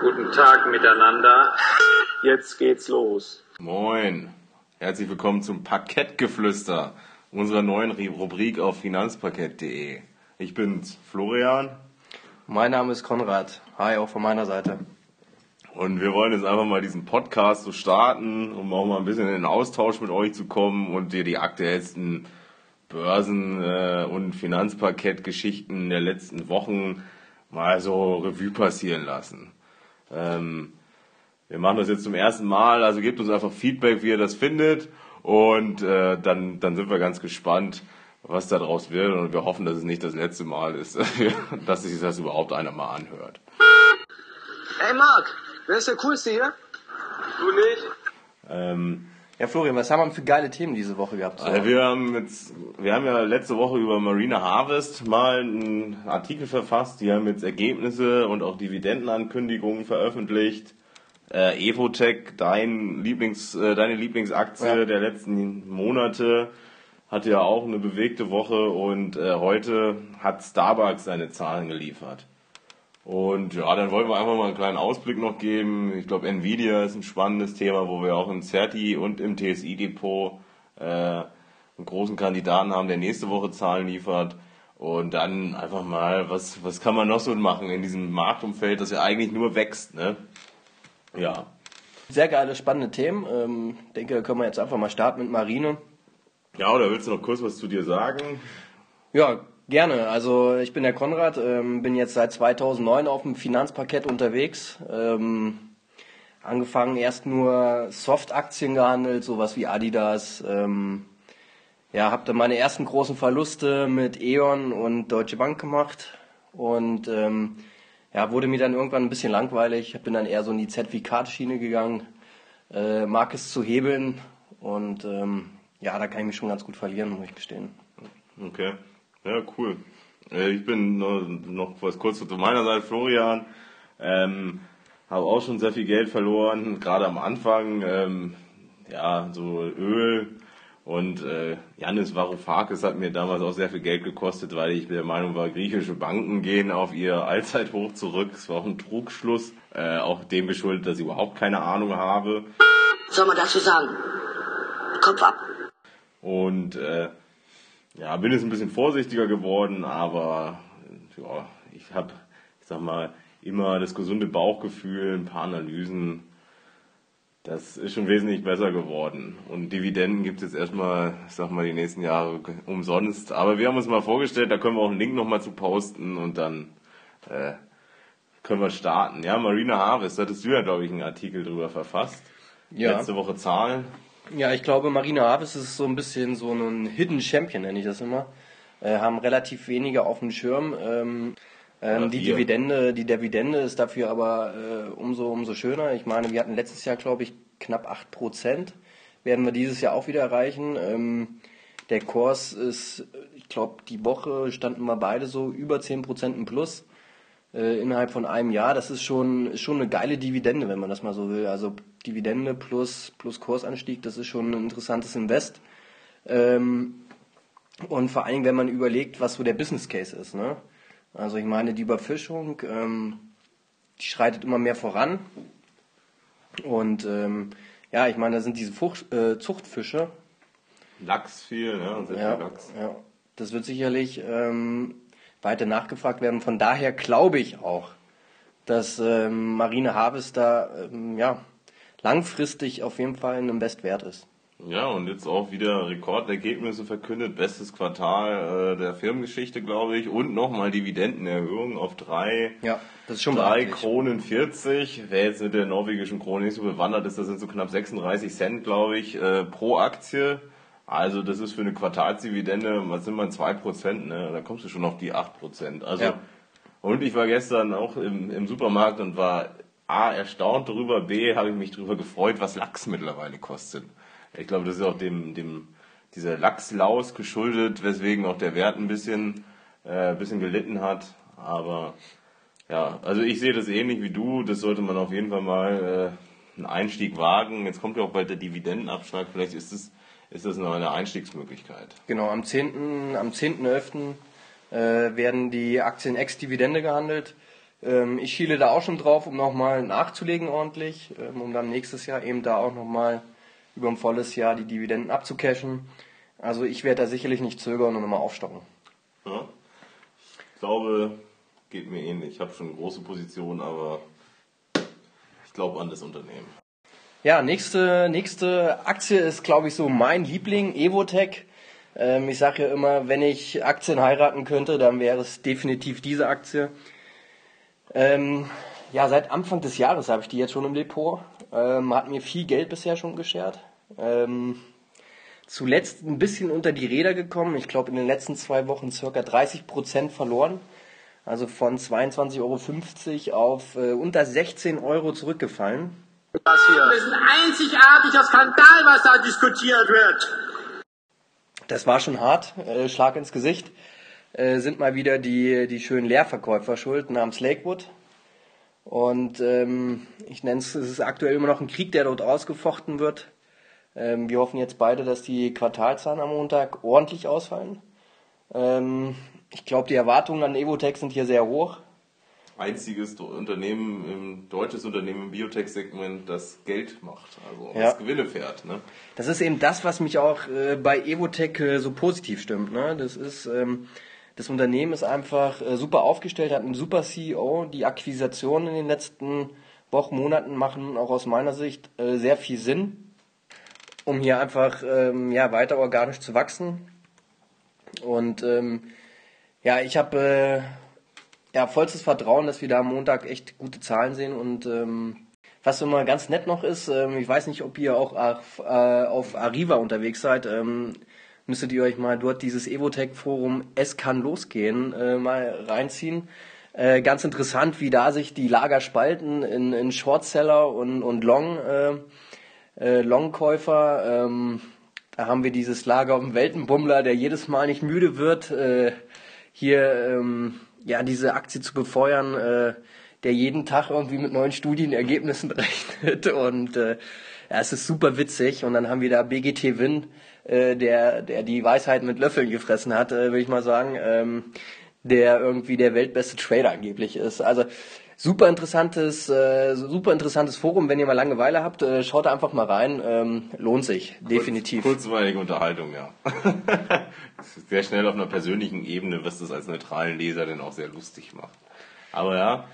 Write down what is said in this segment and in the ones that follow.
Guten Tag miteinander. Jetzt geht's los. Moin. Herzlich willkommen zum Parkettgeflüster, unserer neuen Rubrik auf finanzparkett.de. Ich bin's, Florian. Mein Name ist Konrad. Hi, auch von meiner Seite. Und wir wollen jetzt einfach mal diesen Podcast so starten, um auch mal ein bisschen in den Austausch mit euch zu kommen und dir die aktuellsten Börsen- äh, und Finanzparkettgeschichten der letzten Wochen mal so Revue passieren lassen. Ähm, wir machen das jetzt zum ersten Mal, also gebt uns einfach Feedback, wie ihr das findet und äh, dann, dann sind wir ganz gespannt, was daraus wird und wir hoffen, dass es nicht das letzte Mal ist, dass sich das überhaupt einer mal anhört. Hey Marc, wer ist der Coolste hier? Du nicht? Ähm, Ja, Florian, was haben wir für geile Themen diese Woche gehabt? So? Also wir haben jetzt, wir haben ja letzte Woche über Marina Harvest mal einen Artikel verfasst. Die haben jetzt Ergebnisse und auch Dividendenankündigungen veröffentlicht. Äh, Evotech, dein Lieblings, äh, deine Lieblingsaktie Ja. der letzten Monate, hatte ja auch eine bewegte Woche und äh, heute hat Starbucks seine Zahlen geliefert. Und ja, dann wollen wir einfach mal einen kleinen Ausblick noch geben. Ich glaube, Nvidia ist ein spannendes Thema, wo wir auch im CERTI und im TSI-Depot äh, einen großen Kandidaten haben, der nächste Woche Zahlen liefert. Und dann einfach mal, was, was kann man noch so machen in diesem Marktumfeld, das ja eigentlich nur wächst, ne? Ja. Sehr geile, spannende Themen. Ähm, denke, da können wir jetzt einfach mal starten mit Marine. Ja, oder willst du noch kurz was zu dir sagen? Ja, gerne. Also ich bin der Konrad, ähm, bin jetzt seit 2009 auf dem Finanzparkett unterwegs. Ähm, angefangen erst nur Soft-Aktien gehandelt, sowas wie Adidas. Ähm, ja, habe dann meine ersten großen Verluste mit E.ON und Deutsche Bank gemacht und ähm, ja, wurde mir dann irgendwann ein bisschen langweilig. Bin dann eher so in die Zertifikatschiene gegangen, äh, mag es zu hebeln und ähm, ja, da kann ich mich schon ganz gut verlieren, muss ich gestehen. Okay. Ja, cool. Äh, Ich bin noch, was kurz zu meiner Seite, Florian. Ähm, habe auch schon sehr viel Geld verloren, gerade am Anfang. Ähm, ja, so Öl. Und äh, Yannis Varoufakis hat mir damals auch sehr viel Geld gekostet, weil ich der Meinung war, griechische Banken gehen auf ihr Allzeithoch zurück. Es war auch ein Trugschluss, äh, auch dem geschuldet, dass ich überhaupt keine Ahnung habe. soll man dazu sagen? Kopf ab. Und äh, ja, bin jetzt ein bisschen vorsichtiger geworden, aber ja, ich habe, ich sag mal, immer das gesunde Bauchgefühl, ein paar Analysen. Das ist schon wesentlich besser geworden. Und Dividenden gibt es jetzt erstmal, ich sag mal, die nächsten Jahre umsonst. Aber wir haben uns mal vorgestellt, da können wir auch einen Link nochmal zu posten und dann äh, können wir starten. Ja, Marina Harvest, da hattest du ja, glaube ich, einen Artikel drüber verfasst. Ja. Letzte Woche Zahlen. Ja, ich glaube, Marina Harvest ist so ein bisschen so ein Hidden Champion, nenne ich das immer. Äh, haben relativ wenige auf dem Schirm. Ähm, ähm, die. Dividende, die Dividende ist dafür aber äh, umso, umso schöner. Ich meine, wir hatten letztes Jahr, glaube ich, knapp 8%. Werden wir dieses Jahr auch wieder erreichen. Ähm, der Kurs ist, ich glaube, die Woche standen wir beide so über 10% im Plus äh, innerhalb von einem Jahr. Das ist schon, ist schon eine geile Dividende, wenn man das mal so will. Also Dividende plus, plus Kursanstieg, das ist schon ein interessantes Invest. Ähm, und vor allen Dingen, wenn man überlegt, was so der Business Case ist. Ne? Also ich meine, die Überfischung, ähm, die schreitet immer mehr voran. Und ähm, ja, ich meine, da sind diese Fucht, äh, Zuchtfische, Lachs viel, ne? Ja, viel Lachs. ja. Das wird sicherlich ähm, weiter nachgefragt werden. Von daher glaube ich auch, dass ähm, Marine Harvest da ähm, ja, langfristig auf jeden Fall ein Invest wert ist. Ja, und jetzt auch wieder Rekordergebnisse verkündet. Bestes Quartal äh, der Firmengeschichte, glaube ich. Und nochmal Dividendenerhöhung auf drei, Ja, das ist schon drei. Kronen 40. Wer jetzt mit der norwegischen Krone nicht so bewandert ist, das sind so knapp 36 Cent, glaube ich, äh, pro Aktie. Also das ist für eine Quartalsdividende, was sind man, 2%, ne? Da kommst du schon auf die 8%. Also, Ja. und ich war gestern auch im, im Supermarkt und war A, erstaunt darüber, B, habe ich mich darüber gefreut, was Lachs mittlerweile kostet. Ich glaube, das ist auch dem, dem, dieser Lachslaus geschuldet, weswegen auch der Wert ein bisschen, äh, ein bisschen gelitten hat. Aber ja, also ich sehe das ähnlich wie du. Das sollte man auf jeden Fall mal äh, einen Einstieg wagen. Jetzt kommt ja auch bald der Dividendenabschlag. Vielleicht ist es ist das noch eine Einstiegsmöglichkeit. Genau, am 10. am 10.11. Äh, werden die Aktien ex-Dividende gehandelt. Ähm, ich schiele da auch schon drauf, um nochmal nachzulegen ordentlich, ähm, um dann nächstes Jahr eben da auch nochmal über ein volles Jahr die Dividenden abzucashen. Also ich werde da sicherlich nicht zögern und nochmal aufstocken. Ja. Ich glaube, geht mir ähnlich. Ich habe schon eine große Position, aber ich glaube an das Unternehmen. Ja, nächste, nächste Aktie ist, glaube ich, so mein Liebling, Evotech. Ähm, ich sage ja immer, wenn ich Aktien heiraten könnte, dann wäre es definitiv diese Aktie. Ähm, ja, seit Anfang des Jahres habe ich die jetzt schon im Depot. Ähm, hat mir viel Geld bisher schon geschert. Ähm, zuletzt ein bisschen unter die Räder gekommen. Ich glaube, in den letzten zwei Wochen circa 30 Prozent verloren. Also von 22,50 Euro auf äh, unter 16 Euro zurückgefallen. Das hier. Das ist ein einzigartiger Skandal, was da diskutiert wird. Das war schon hart, äh, Schlag ins Gesicht. Äh, sind mal wieder die, die schönen Leerverkäufer schuld namens Lakewood. Und ähm, ich nenne es, es ist aktuell immer noch ein Krieg, der dort ausgefochten wird. Ähm, wir hoffen jetzt beide, dass die Quartalzahlen am Montag ordentlich ausfallen. Ähm, ich glaube, die Erwartungen an Evotech sind hier sehr hoch. Einziges Unternehmen, deutsches Unternehmen im Biotech-Segment, das Geld macht, also Ja. das Gewinne fährt. Ne? Das ist eben das, was mich auch äh, bei Evotech äh, so positiv stimmt. Ne? Das ist ähm, das Unternehmen ist einfach äh, super aufgestellt, hat einen super CEO. Die Akquisitionen in den letzten Wochen, Monaten machen auch aus meiner Sicht äh, sehr viel Sinn, um hier einfach ähm, ja weiter organisch zu wachsen. Und ähm, ja, ich habe äh, ja vollstes Vertrauen, dass wir da am Montag echt gute Zahlen sehen und ähm, was immer ganz nett noch ist, ähm, ich weiß nicht, ob ihr auch auf, äh, auf Arriva unterwegs seid, ähm, müsstet ihr euch mal dort dieses Evotech-Forum Es kann losgehen äh, mal reinziehen. Äh, ganz interessant, wie da sich die Lager spalten in, in Shortseller und, und Long, äh, äh, Longkäufer. Ähm, da haben wir dieses Lager auf dem Weltenbummler, der jedes Mal nicht müde wird, äh, hier ähm, ja diese Aktie zu befeuern, äh, der jeden Tag irgendwie mit neuen Studienergebnissen rechnet und äh, ja, es ist super witzig. Und dann haben wir da BGT Win, äh, der der die Weisheit mit Löffeln gefressen hat, äh, will ich mal sagen, ähm, der irgendwie der weltbeste Trader angeblich ist. Also super interessantes, äh, super interessantes Forum. Wenn ihr mal Langeweile habt, äh, schaut da einfach mal rein. Ähm, lohnt sich definitiv. Kurz, kurzweilige Unterhaltung, ja. sehr schnell auf einer persönlichen Ebene, was das als neutralen Leser dann auch sehr lustig macht. Aber ja,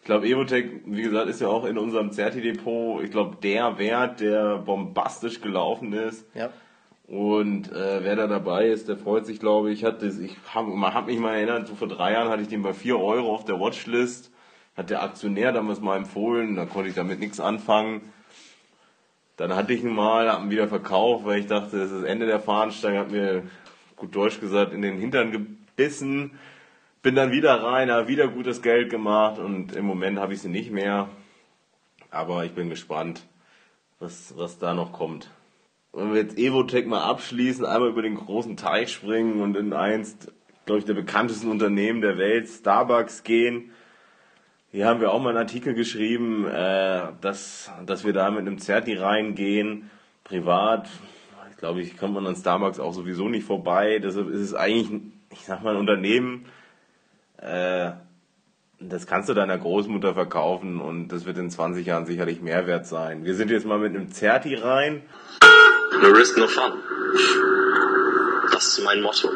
ich glaube, Evotech, wie gesagt, ist ja auch in unserem Certi-Depot, ich glaube, der Wert, der bombastisch gelaufen ist. Ja. Und äh, wer da dabei ist, der freut sich, glaube ich. Hat das, ich habe hab mich mal erinnert, so vor drei Jahren hatte ich den bei 4 Euro auf der Watchlist. Hat der Aktionär damals mal empfohlen, da konnte ich damit nichts anfangen. Dann hatte ich ihn mal, hab ihn wieder verkauft, weil ich dachte, das ist das Ende der Fahnenstange, hat mir gut Deutsch gesagt, in den Hintern gebissen. Bin dann wieder rein, habe wieder gutes Geld gemacht und im Moment habe ich sie nicht mehr. Aber ich bin gespannt, was, was da noch kommt. Wenn wir jetzt Evotech mal abschließen, einmal über den großen Teich springen und in eins, glaube ich, der bekanntesten Unternehmen der Welt, Starbucks, gehen. Hier haben wir auch mal einen Artikel geschrieben, äh, dass, dass wir da mit einem Zerti reingehen, privat. Ich glaube, ich kommt man an Starbucks auch sowieso nicht vorbei. Deshalb ist es eigentlich, ich sag mal, ein Unternehmen, äh, das kannst du deiner Großmutter verkaufen und das wird in 20 Jahren sicherlich Mehrwert sein. Wir sind jetzt mal mit einem Zerti rein. No risk, no fun. Das ist mein Motto.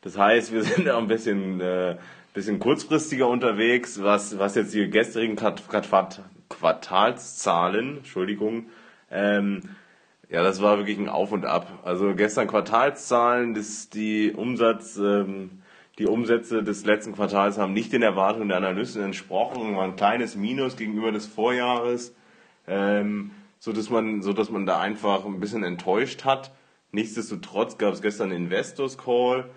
Das heißt, wir sind da ein bisschen, äh, bisschen kurzfristiger unterwegs, was, was jetzt die gestrigen Quart Quart Quartalszahlen, Entschuldigung, ähm, ja, das war wirklich ein Auf und Ab. Also gestern Quartalszahlen, das, die Umsatz, ähm, die Umsätze des letzten Quartals haben nicht den Erwartungen der Analysten entsprochen, war ein kleines Minus gegenüber des Vorjahres, ähm, so dass man, so dass man da einfach ein bisschen enttäuscht hat. Nichtsdestotrotz gab es gestern einen Investors Call,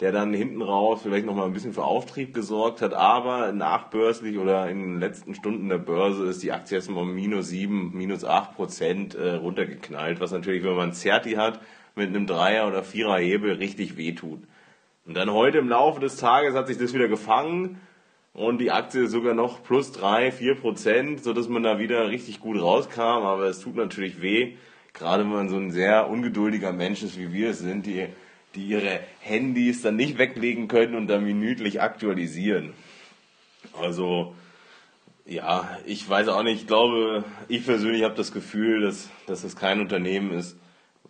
der dann hinten raus vielleicht nochmal ein bisschen für Auftrieb gesorgt hat, aber nachbörslich oder in den letzten Stunden der Börse ist die Aktie erstmal um minus 7, minus 8 Prozent äh, runtergeknallt, was natürlich, wenn man ein Certi hat, mit einem Dreier- oder Vierer-Hebel richtig wehtut. Und dann heute im Laufe des Tages hat sich das wieder gefangen und die Aktie ist sogar noch plus 3, 4 Prozent, sodass man da wieder richtig gut rauskam, aber es tut natürlich weh, gerade wenn man so ein sehr ungeduldiger Mensch ist, wie wir es sind, die, die ihre Handys dann nicht weglegen können und dann minütlich aktualisieren. Also Ja, ich weiß auch nicht. Ich glaube, ich persönlich habe das Gefühl, dass, dass das kein Unternehmen ist,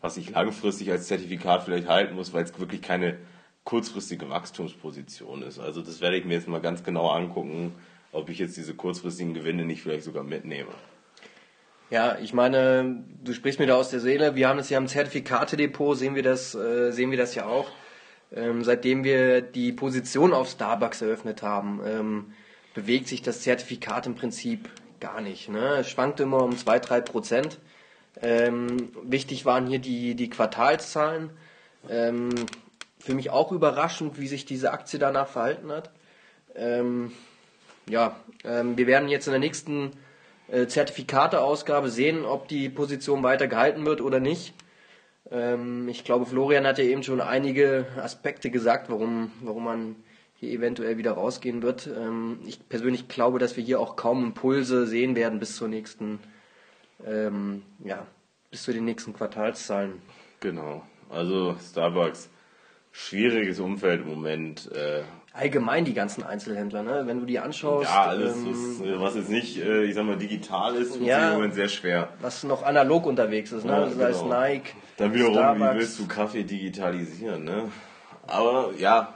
was ich langfristig als Zertifikat vielleicht halten muss, weil es wirklich keine kurzfristige Wachstumsposition ist. Also das werde ich mir jetzt mal ganz genau angucken, ob ich jetzt diese kurzfristigen Gewinne nicht vielleicht sogar mitnehme. Ja, ich meine, du sprichst mir da aus der Seele. Wir haben es ja im Zertifikatedepot, sehen wir das, äh, sehen wir das ja auch. Ähm, seitdem wir die Position auf Starbucks eröffnet haben, ähm, bewegt sich das Zertifikat im Prinzip gar nicht. Ne? Es schwankt immer um 2-3 Prozent. Ähm, wichtig waren hier die, die Quartalszahlen. Ähm, für mich auch überraschend, wie sich diese Aktie danach verhalten hat. Ähm, ja, ähm, wir werden jetzt in der nächsten äh, Zertifikateausgabe sehen, ob die Position weiter gehalten wird oder nicht. Ähm, ich glaube, Florian hat ja eben schon einige Aspekte gesagt, warum, warum man hier eventuell wieder rausgehen wird. Ähm, ich persönlich glaube, dass wir hier auch kaum Impulse sehen werden bis zur nächsten, ähm, ja, bis zu den nächsten Quartalszahlen. Genau. Also Starbucks, schwieriges Umfeld im Moment. Äh, Allgemein die ganzen Einzelhändler, ne? wenn du die anschaust. ja, alles, ähm, was, was jetzt nicht, äh, ich sag mal, digital ist, tut Ja. sich im Moment sehr schwer. was noch analog unterwegs ist, ne? Ja, sei es genau. Nike, Dann wiederum, Starbucks. wie willst du Kaffee digitalisieren, ne? Aber ja,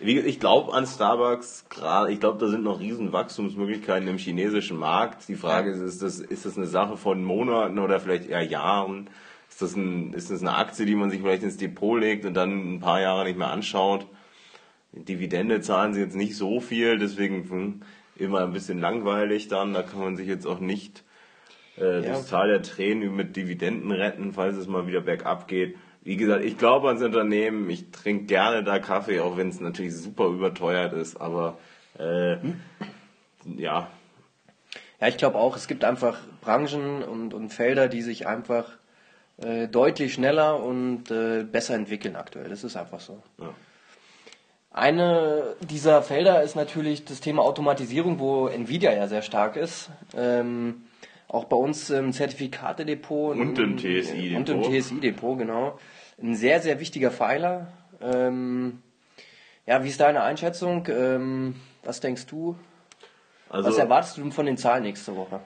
ich glaube an Starbucks gerade, ich glaube, da sind noch riesen Wachstumsmöglichkeiten im chinesischen Markt. Die Frage ist, ist das, ist das eine Sache von Monaten oder vielleicht eher Jahren? Ist das, ein, ist das eine Aktie, die man sich vielleicht ins Depot legt und dann ein paar Jahre nicht mehr anschaut? Dividende zahlen sie jetzt nicht so viel, deswegen hm, immer ein bisschen langweilig dann. Da kann man sich jetzt auch nicht äh, Ja. das Tal der Tränen mit Dividenden retten, falls es mal wieder bergab geht. Wie gesagt, ich glaube ans Unternehmen. Ich trinke gerne da Kaffee, auch wenn es natürlich super überteuert ist. Aber äh, ja, Ja, ich glaube auch, es gibt einfach Branchen und, und Felder, die sich einfach äh, deutlich schneller und äh, besser entwickeln aktuell. Das ist einfach so. Ja. Eine dieser Felder ist natürlich das Thema Automatisierung, wo Nvidia ja sehr stark ist. Ähm, auch bei uns im Zertifikatedepot Und im TSI-Depot. Und im TSI-Depot, genau. Ein sehr, sehr wichtiger Pfeiler. Ähm, ja, wie ist deine Einschätzung? Ähm, was denkst du? also Was erwartest du von den Zahlen nächste Woche?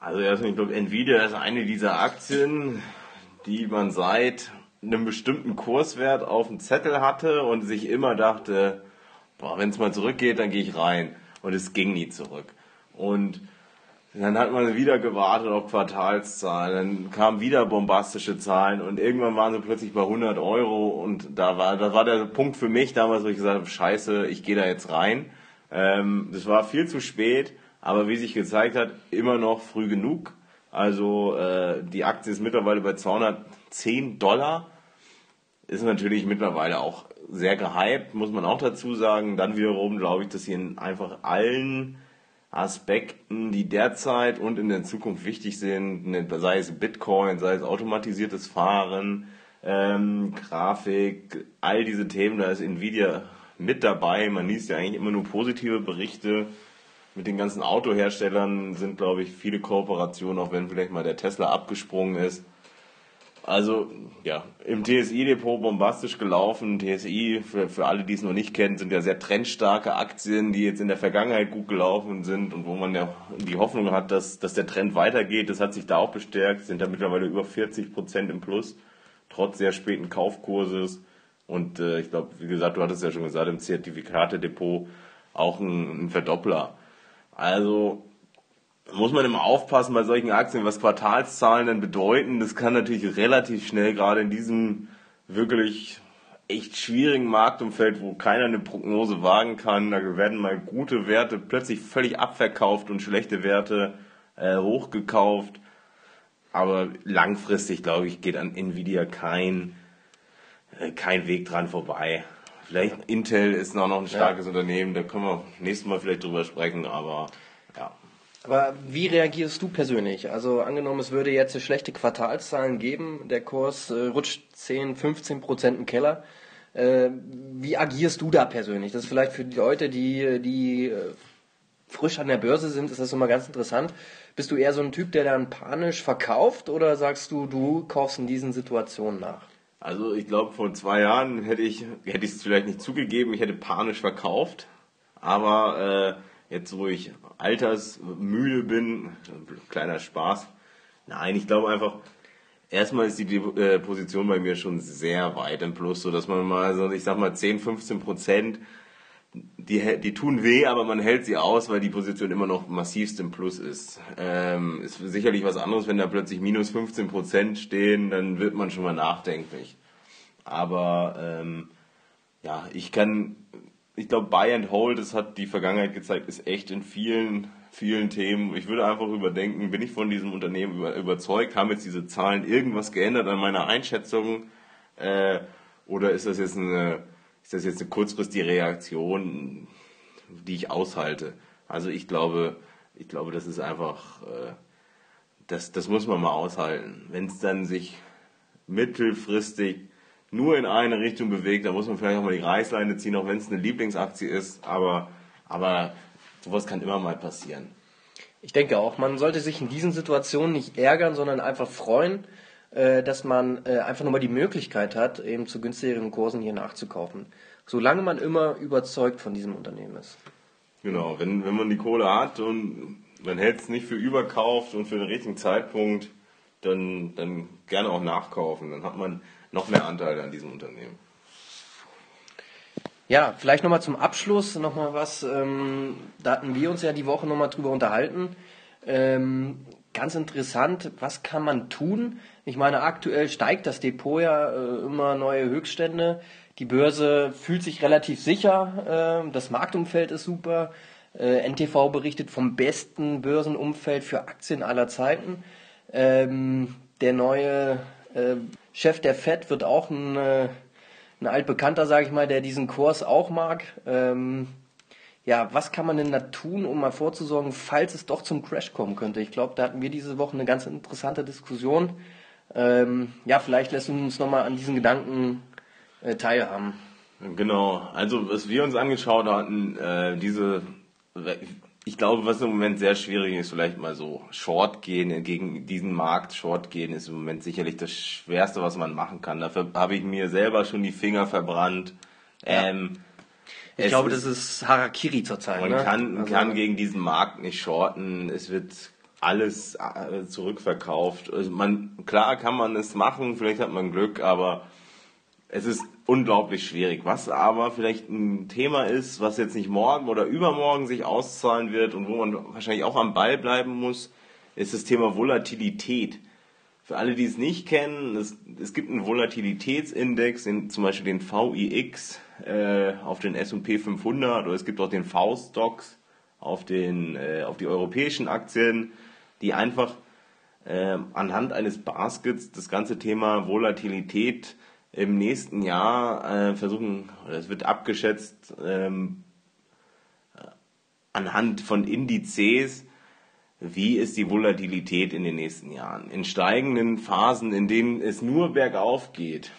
Also erstmal, ich glaube, Nvidia ist eine dieser Aktien, die man seit einem bestimmten Kurswert auf dem Zettel hatte und sich immer dachte, wenn es mal zurückgeht, dann gehe ich rein. Und es ging nie zurück. Und dann hat man wieder gewartet auf Quartalszahlen, dann kamen wieder bombastische Zahlen und irgendwann waren sie plötzlich bei 100 Euro und da war, da war der Punkt für mich damals, wo ich gesagt habe, scheiße, ich gehe da jetzt rein. Ähm, das war viel zu spät, aber wie sich gezeigt hat, immer noch früh genug. Also äh, die Aktie ist mittlerweile bei 210 Dollar. Ist natürlich mittlerweile auch sehr gehypt, muss man auch dazu sagen. Dann wiederum glaube ich, dass sie in einfach allen Aspekten, die derzeit und in der Zukunft wichtig sind, ne, sei es Bitcoin, sei es automatisiertes Fahren, ähm, Grafik, all diese Themen, da ist Nvidia mit dabei. Man liest ja eigentlich immer nur positive Berichte. Mit den ganzen Autoherstellern sind, glaube ich, viele Kooperationen, auch wenn vielleicht mal der Tesla abgesprungen ist. Also, ja, im TSI-Depot bombastisch gelaufen. TSI, für, für alle, die es noch nicht kennen, sind ja sehr trendstarke Aktien, die jetzt in der Vergangenheit gut gelaufen sind und wo man ja die Hoffnung hat, dass, dass der Trend weitergeht. Das hat sich da auch bestärkt, sind da mittlerweile über 40 Prozent im Plus, trotz sehr späten Kaufkurses. Und äh, ich glaube, wie gesagt, du hattest ja schon gesagt, im Zertifikatedepot auch ein, ein Verdoppler. Also muss man immer aufpassen bei solchen Aktien, was Quartalszahlen denn bedeuten. Das kann natürlich relativ schnell, gerade in diesem wirklich echt schwierigen Marktumfeld, wo keiner eine Prognose wagen kann, da werden mal gute Werte plötzlich völlig abverkauft und schlechte Werte äh, hochgekauft. Aber langfristig, glaube ich, geht an Nvidia kein, äh, kein Weg dran vorbei. Vielleicht Intel ist noch, noch ein starkes Unternehmen, da können wir nächstes Mal vielleicht drüber sprechen, aber ja. Aber wie reagierst du persönlich? Also angenommen, es würde jetzt schlechte Quartalszahlen geben, der Kurs äh, rutscht 10, 15 Prozent im Keller. Äh, wie agierst du da persönlich? Das ist vielleicht für die Leute, die, die äh, frisch an der Börse sind, ist das immer ganz interessant. Bist du eher so ein Typ, der dann panisch verkauft oder sagst du, du kaufst in diesen Situationen nach? Also ich glaube, vor zwei Jahren hätte ich hätte ich es vielleicht nicht zugegeben, ich hätte panisch verkauft. Aber äh, jetzt wo ich altersmüde bin, kleiner Spaß. Nein, ich glaube einfach, erstmal ist die äh, Position bei mir schon sehr weit im Plus, so dass man mal so, ich sag mal 10, 15 Prozent, die, die tun weh, aber man hält sie aus, weil die Position immer noch massivst im Plus ist. Ähm, ist sicherlich was anderes, wenn da plötzlich minus 15 Prozent stehen, dann wird man schon mal nachdenklich. Aber ähm, ja, ich kann, ich glaube, Buy and Hold, das hat die Vergangenheit gezeigt, ist echt in vielen, vielen Themen. Ich würde einfach überdenken, bin ich von diesem Unternehmen über, überzeugt, haben jetzt diese Zahlen irgendwas geändert an meiner Einschätzung? Äh, oder ist das jetzt eine, ist das jetzt eine kurzfristige Reaktion, die ich aushalte? Also ich glaube, ich glaube, das ist einfach, äh, das, das muss man mal aushalten. Wenn es dann sich mittelfristig nur in eine Richtung bewegt, dann muss man vielleicht auch mal die Reißleine ziehen, auch wenn es eine Lieblingsaktie ist. Aber, aber sowas kann immer mal passieren. Ich denke auch, man sollte sich in diesen Situationen nicht ärgern, sondern einfach freuen, dass man äh, einfach nur mal die Möglichkeit hat, eben zu günstigeren Kursen hier nachzukaufen. Solange man immer überzeugt von diesem Unternehmen ist. Genau, wenn, wenn man die Kohle hat und man hält es nicht für überkauft und für den richtigen Zeitpunkt, dann, dann gerne auch nachkaufen. Dann hat man noch mehr Anteile an diesem Unternehmen. Ja, vielleicht nochmal zum Abschluss nochmal was. Ähm, da hatten wir uns ja die Woche nochmal drüber unterhalten. Ähm, ganz interessant, was kann man tun? Ich meine, aktuell steigt das Depot ja äh, immer neue Höchststände. Die Börse fühlt sich relativ sicher. Äh, das Marktumfeld ist super. Äh, NTV berichtet vom besten Börsenumfeld für Aktien aller Zeiten. Ähm, der neue äh, Chef der FED wird auch ein, äh, ein altbekannter, sage ich mal, der diesen Kurs auch mag. Ähm, ja, was kann man denn da tun, um mal vorzusorgen, falls es doch zum Crash kommen könnte? Ich glaube, da hatten wir diese Woche eine ganz interessante Diskussion. Ähm, ja, vielleicht lässt uns nochmal an diesen Gedanken äh, teilhaben. Genau, also was wir uns angeschaut hatten, äh, diese ich glaube, was im Moment sehr schwierig ist, vielleicht mal so Short gehen gegen diesen Markt. Short gehen ist im Moment sicherlich das Schwerste, was man machen kann. Dafür habe ich mir selber schon die Finger verbrannt. Ja. Ähm, ich glaube, ist, das ist Harakiri zurzeit. Man ne? kann, also, kann gegen diesen Markt nicht shorten. Es wird alles äh, zurückverkauft. Also man, klar kann man es machen, vielleicht hat man Glück, aber es ist unglaublich schwierig. Was aber vielleicht ein Thema ist, was jetzt nicht morgen oder übermorgen sich auszahlen wird und wo man wahrscheinlich auch am Ball bleiben muss, ist das Thema Volatilität. Für alle, die es nicht kennen, es, es gibt einen Volatilitätsindex, den, zum Beispiel den VIX äh, auf den S&P 500 oder es gibt auch den V-Stocks auf, äh, auf die europäischen Aktien, die einfach äh, anhand eines Baskets das ganze Thema Volatilität im nächsten Jahr äh, versuchen, es wird abgeschätzt ähm, anhand von Indizes, wie ist die Volatilität in den nächsten Jahren. In steigenden Phasen, in denen es nur bergauf geht,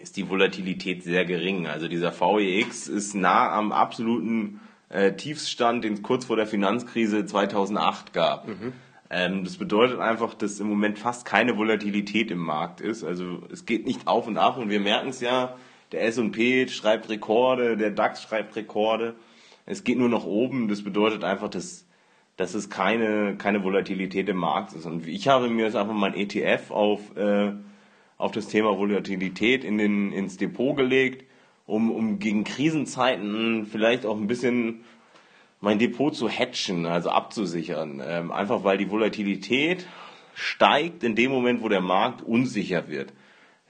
ist die Volatilität sehr gering. Also dieser VEX ist nah am absoluten äh, Tiefstand, den es kurz vor der Finanzkrise 2008 gab. Mhm. Ähm, das bedeutet einfach, dass im Moment fast keine Volatilität im Markt ist. Also es geht nicht auf und ab und wir merken es ja, der S&P schreibt Rekorde, der DAX schreibt Rekorde. Es geht nur nach oben. Das bedeutet einfach, dass, dass es keine, keine Volatilität im Markt ist. Und ich habe mir jetzt einfach mein ETF auf, äh, auf das Thema Volatilität in den, ins Depot gelegt, um, um gegen Krisenzeiten vielleicht auch ein bisschen mein Depot zu hatchen, also abzusichern. Ähm, einfach weil die Volatilität steigt in dem Moment, wo der Markt unsicher wird.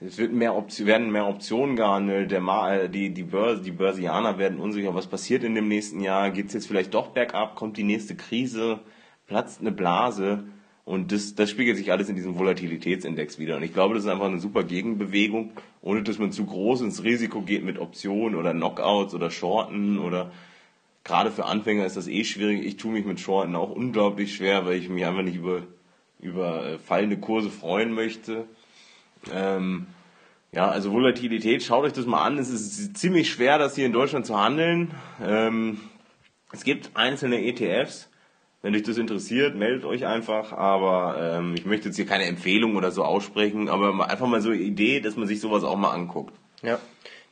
Es wird mehr werden mehr Optionen gehandelt, der äh, die, die, Börse, die Börsianer werden unsicher, was passiert in dem nächsten Jahr, geht es jetzt vielleicht doch bergab, kommt die nächste Krise, platzt eine Blase und das, das spiegelt sich alles in diesem Volatilitätsindex wieder. Und ich glaube, das ist einfach eine super Gegenbewegung, ohne dass man zu groß ins Risiko geht mit Optionen oder Knockouts oder Shorten oder gerade für Anfänger ist das eh schwierig. Ich tue mich mit Shorten auch unglaublich schwer, weil ich mich einfach nicht über, über äh, fallende Kurse freuen möchte. Ähm, ja, also Volatilität, schaut euch das mal an. Es ist ziemlich schwer, das hier in Deutschland zu handeln. Ähm, es gibt einzelne ETFs. Wenn euch das interessiert, meldet euch einfach. Aber ähm, ich möchte jetzt hier keine Empfehlung oder so aussprechen, aber einfach mal so eine Idee, dass man sich sowas auch mal anguckt. Ja.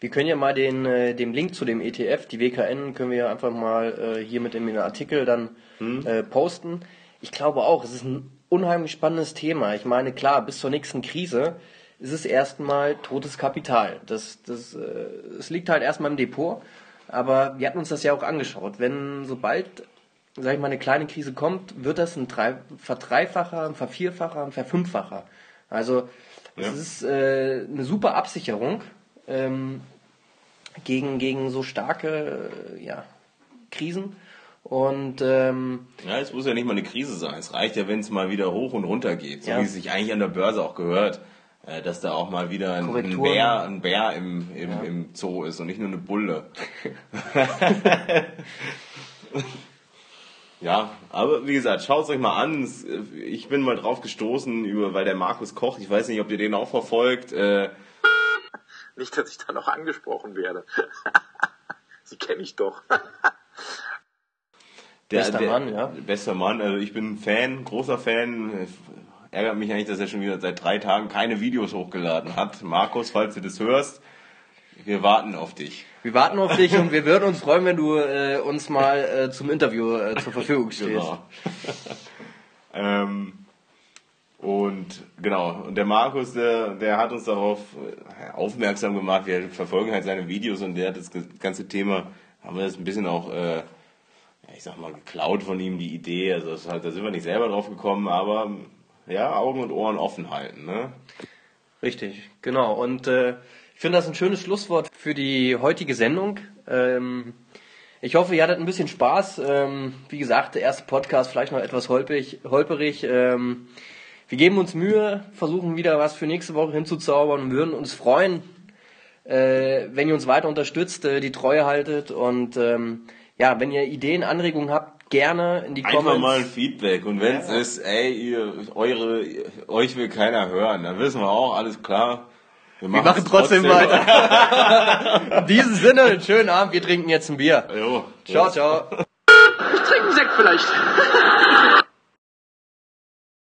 Wir können ja mal den, äh, dem Link zu dem ETF, die WKN, können wir ja einfach mal äh, hier mit dem Artikel dann äh, posten. Ich glaube auch, es ist ein unheimlich spannendes Thema. Ich meine, klar, bis zur nächsten Krise ist es erstmal totes Kapital. Das, das, äh, es liegt halt erstmal im Depot. Aber wir hatten uns das ja auch angeschaut. Wenn sobald, sag ich mal, eine kleine Krise kommt, wird das ein drei, Verdreifacher, ein Vervierfacher, ein Verfünffacher. Also es Ja. ist äh, eine super Absicherung ähm, gegen, gegen so starke äh, ja, Krisen. Und ähm, Ja, es muss ja nicht mal eine Krise sein. Es reicht ja, wenn es mal wieder hoch und runter geht. So Ja. wie es sich eigentlich an der Börse auch gehört. äh, Dass da auch mal wieder ein, ein. Bär, ein Bär im, im, im Zoo ist und nicht nur eine Bulle. ja, aber wie gesagt, schaut es euch mal an. Äh, Ich bin mal drauf gestoßen, über, weil der Markus Koch, ich weiß nicht, ob ihr den auch verfolgt, äh, Nicht, dass ich da noch angesprochen werde. Sie kenne ich doch. Der, Bester der, Mann, ja. Bester Mann, also ich bin Fan, großer Fan. Ärgert mich eigentlich, dass er schon wieder seit drei Tagen keine Videos hochgeladen hat. Markus, falls du das hörst, wir warten auf dich. wir warten auf dich und wir würden uns freuen, wenn du äh, uns mal äh, zum Interview äh, zur Verfügung stehst. Genau. ähm, und genau, und der Markus, der, der hat uns darauf äh, aufmerksam gemacht. Wir verfolgen halt seine Videos und der hat das ganze Thema, haben wir das ein bisschen auch, äh, ich sag mal, geklaut von ihm, die Idee. Also das, halt, da sind wir nicht selber drauf gekommen, aber ja, Augen und Ohren offen halten. Ne? Richtig, genau. Und äh, ich finde das ein schönes Schlusswort für die heutige Sendung. Ähm, ich hoffe, ihr hattet ein bisschen Spaß. Ähm, wie gesagt, der erste Podcast vielleicht noch etwas holprig. holperig. Ähm, wir geben uns Mühe, versuchen wieder was für nächste Woche hinzuzaubern und würden uns freuen, äh, wenn ihr uns weiter unterstützt, äh, die Treue haltet und ähm, ja, wenn ihr Ideen, Anregungen habt, gerne in die Einfach Comments. mal ein Feedback. Und wenn es Ja. ist, ey, ihr, eure, euch will keiner hören, dann wissen wir auch, alles klar. Wir machen trotzdem weiter. in diesem Sinne, einen schönen Abend. Wir trinken jetzt ein Bier. Jo, Ciao, ciao. Ich trinke einen Sekt vielleicht.